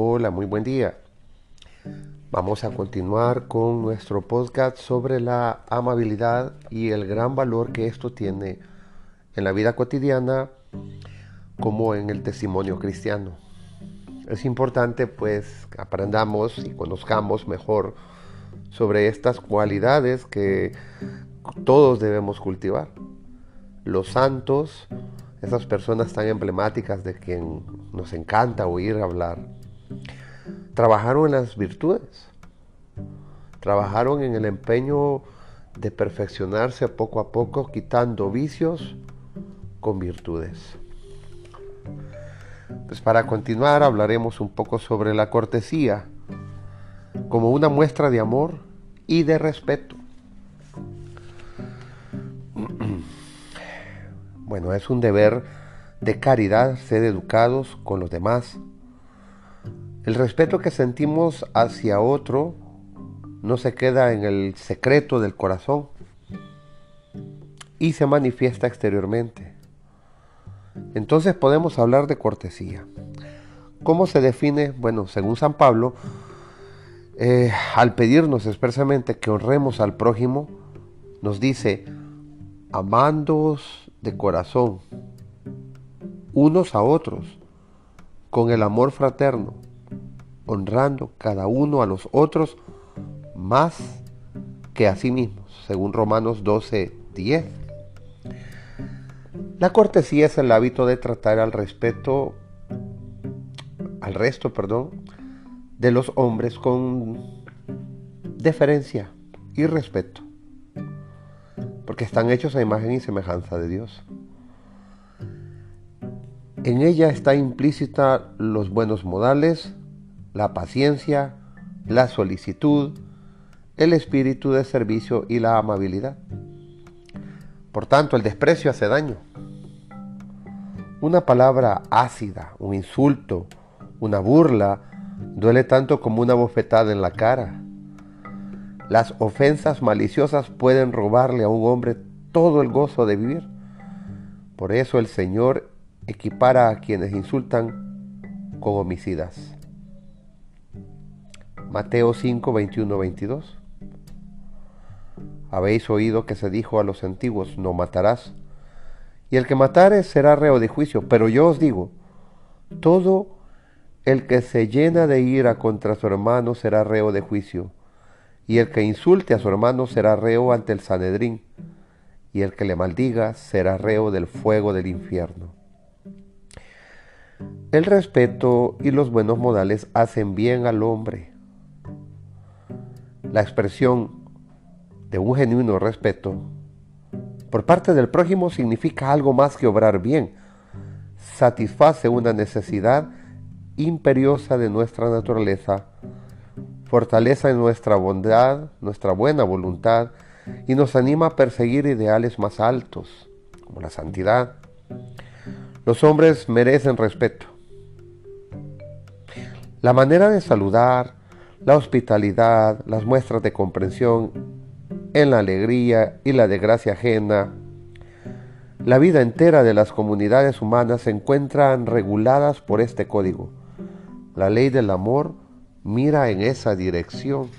Hola, muy buen día. Vamos a continuar con nuestro podcast sobre la amabilidad y el gran valor que esto tiene en la vida cotidiana como en el testimonio cristiano. Es importante pues aprendamos y conozcamos mejor sobre estas cualidades que todos debemos cultivar. Los santos, esas personas tan emblemáticas de quien nos encanta oír hablar, trabajaron en las virtudes, trabajaron en el empeño de perfeccionarse poco a poco, quitando vicios con virtudes. Pues para continuar hablaremos un poco sobre la cortesía como una muestra de amor y de respeto. Bueno, es un deber de caridad ser educados con los demás, el respeto que sentimos hacia otro no se queda en el secreto del corazón y se manifiesta exteriormente. Entonces podemos hablar de cortesía. ¿Cómo se define? Bueno, según San Pablo, eh, al pedirnos expresamente que honremos al prójimo, nos dice, amándoos de corazón, unos a otros, con el amor fraterno honrando cada uno a los otros más que a sí mismos, según Romanos 12, 10. La cortesía es el hábito de tratar al respeto, al resto, perdón, de los hombres con deferencia y respeto, porque están hechos a imagen y semejanza de Dios. En ella está implícita los buenos modales, la paciencia, la solicitud, el espíritu de servicio y la amabilidad. Por tanto, el desprecio hace daño. Una palabra ácida, un insulto, una burla, duele tanto como una bofetada en la cara. Las ofensas maliciosas pueden robarle a un hombre todo el gozo de vivir. Por eso el Señor equipara a quienes insultan con homicidas. Mateo 5, 21, 22. Habéis oído que se dijo a los antiguos, no matarás, y el que matare será reo de juicio, pero yo os digo, todo el que se llena de ira contra su hermano será reo de juicio, y el que insulte a su hermano será reo ante el Sanedrín, y el que le maldiga será reo del fuego del infierno. El respeto y los buenos modales hacen bien al hombre la expresión de un genuino respeto por parte del prójimo significa algo más que obrar bien. Satisface una necesidad imperiosa de nuestra naturaleza, fortaleza nuestra bondad, nuestra buena voluntad y nos anima a perseguir ideales más altos, como la santidad. Los hombres merecen respeto. La manera de saludar, la hospitalidad, las muestras de comprensión en la alegría y la desgracia ajena. La vida entera de las comunidades humanas se encuentran reguladas por este código. La ley del amor mira en esa dirección.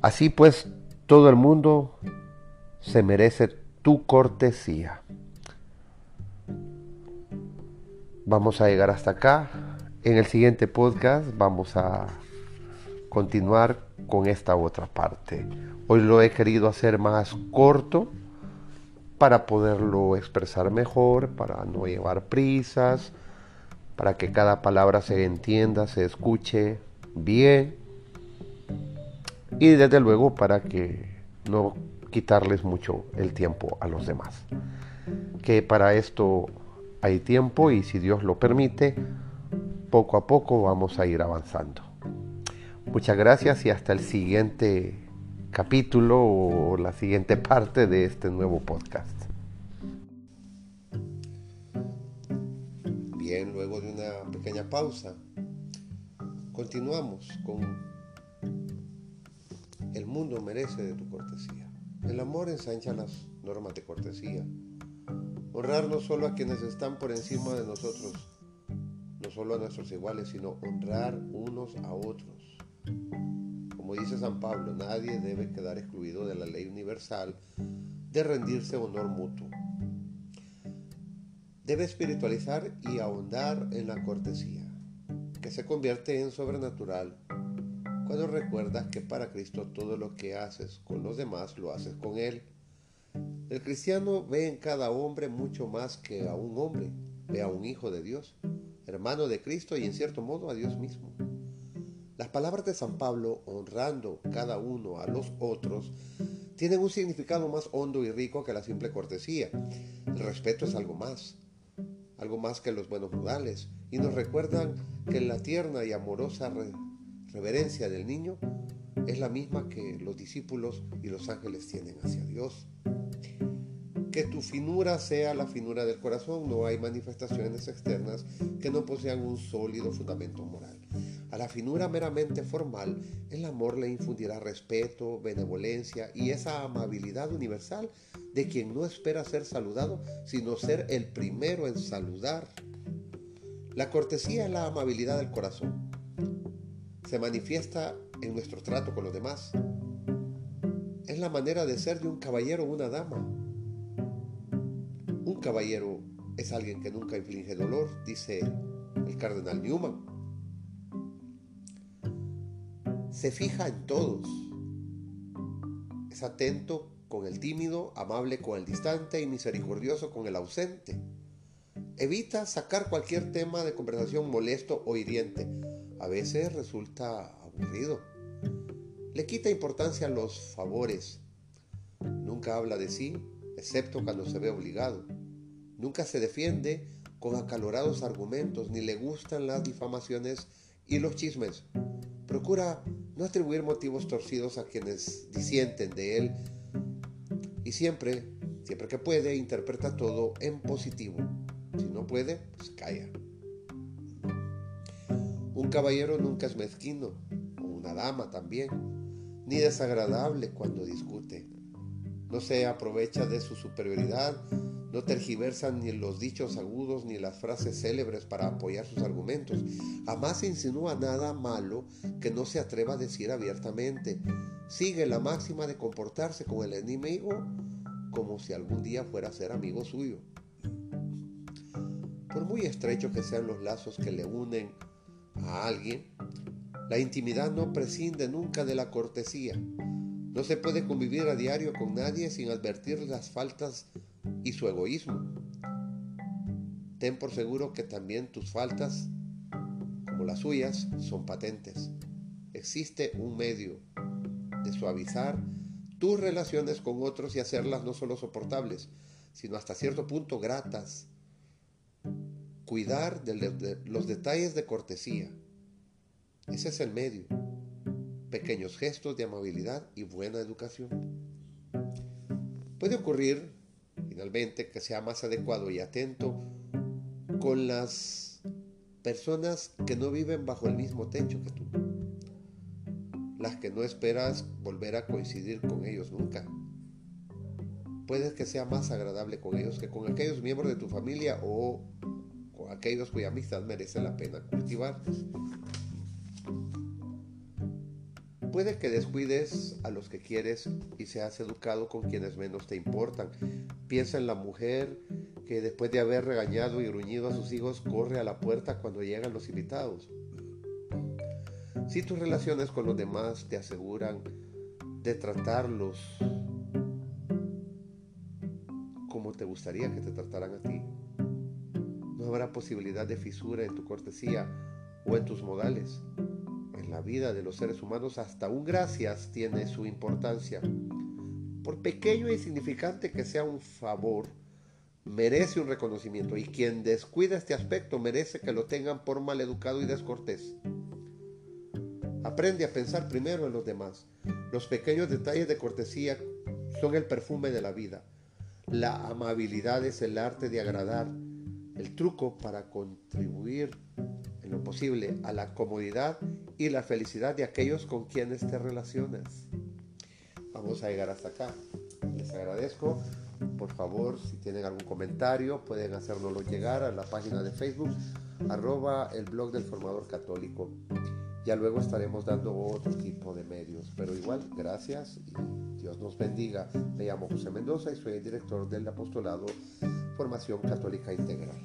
Así pues, todo el mundo se merece tu cortesía. Vamos a llegar hasta acá. En el siguiente podcast vamos a continuar con esta otra parte. Hoy lo he querido hacer más corto para poderlo expresar mejor, para no llevar prisas, para que cada palabra se entienda, se escuche bien y desde luego para que no quitarles mucho el tiempo a los demás. Que para esto hay tiempo y si Dios lo permite, poco a poco vamos a ir avanzando. Muchas gracias y hasta el siguiente capítulo o la siguiente parte de este nuevo podcast. Bien, luego de una pequeña pausa, continuamos con El mundo merece de tu cortesía. El amor ensancha las normas de cortesía. Honrar no solo a quienes están por encima de nosotros, solo a nuestros iguales, sino honrar unos a otros. Como dice San Pablo, nadie debe quedar excluido de la ley universal de rendirse honor mutuo. Debe espiritualizar y ahondar en la cortesía, que se convierte en sobrenatural cuando recuerdas que para Cristo todo lo que haces con los demás lo haces con Él. El cristiano ve en cada hombre mucho más que a un hombre, ve a un hijo de Dios, hermano de Cristo y en cierto modo a Dios mismo. Las palabras de San Pablo, honrando cada uno a los otros, tienen un significado más hondo y rico que la simple cortesía. El respeto es algo más, algo más que los buenos modales, y nos recuerdan que la tierna y amorosa reverencia del niño es la misma que los discípulos y los ángeles tienen hacia Dios. Que tu finura sea la finura del corazón, no hay manifestaciones externas que no posean un sólido fundamento moral. A la finura meramente formal, el amor le infundirá respeto, benevolencia y esa amabilidad universal de quien no espera ser saludado, sino ser el primero en saludar. La cortesía es la amabilidad del corazón. Se manifiesta en nuestro trato con los demás. Es la manera de ser de un caballero o una dama. Un caballero es alguien que nunca inflige dolor, dice el cardenal Newman. se fija en todos. Es atento con el tímido, amable con el distante y misericordioso con el ausente. Evita sacar cualquier tema de conversación molesto o hiriente. A veces resulta aburrido. Le quita importancia a los favores. Nunca habla de sí, excepto cuando se ve obligado. Nunca se defiende con acalorados argumentos, ni le gustan las difamaciones y los chismes. Procura no atribuir motivos torcidos a quienes disienten de él y siempre, siempre que puede, interpreta todo en positivo. Si no puede, pues calla. Un caballero nunca es mezquino, o una dama también, ni desagradable cuando discute. No se aprovecha de su superioridad no tergiversan ni los dichos agudos ni las frases célebres para apoyar sus argumentos. Jamás se insinúa nada malo que no se atreva a decir abiertamente. Sigue la máxima de comportarse con el enemigo como si algún día fuera a ser amigo suyo. Por muy estrechos que sean los lazos que le unen a alguien, la intimidad no prescinde nunca de la cortesía. No se puede convivir a diario con nadie sin advertir las faltas y su egoísmo. Ten por seguro que también tus faltas, como las suyas, son patentes. Existe un medio de suavizar tus relaciones con otros y hacerlas no solo soportables, sino hasta cierto punto gratas. Cuidar de, los detalles de cortesía. Ese es el medio. Pequeños gestos de amabilidad y buena educación. Puede ocurrir finalmente, que sea más adecuado y atento con las personas que no viven bajo el mismo techo que tú, las que no esperas volver a coincidir con ellos nunca. Puede que sea más agradable con ellos que con aquellos miembros de tu familia o con aquellos cuya amistad merece la pena cultivar. Puede que descuides a los que quieres y seas educado con quienes menos te importan. Piensa en la mujer que después de haber regañado y gruñido a sus hijos corre a la puerta cuando llegan los invitados. Si tus relaciones con los demás te aseguran de tratarlos como te gustaría que te trataran a ti, no habrá posibilidad de fisura en tu cortesía o en tus modales la vida de los seres humanos, hasta un gracias tiene su importancia. Por pequeño e insignificante que sea un favor, merece un reconocimiento y quien descuida este aspecto merece que lo tengan por maleducado y descortés. Aprende a pensar primero en los demás. Los pequeños detalles de cortesía son el perfume de la vida. La amabilidad es el arte de agradar, el truco para contribuir en lo posible a la comodidad y la felicidad de aquellos con quienes te relacionas. Vamos a llegar hasta acá. Les agradezco Por favor, si tienen algún comentario, pueden hacérnoslo llegar a la página de Facebook, arroba el blog del formador católico. Ya luego estaremos dando otro tipo de medios, pero igual, gracias y Dios nos bendiga. Me llamo José Mendoza y soy el director del apostolado Formación Católica Integral.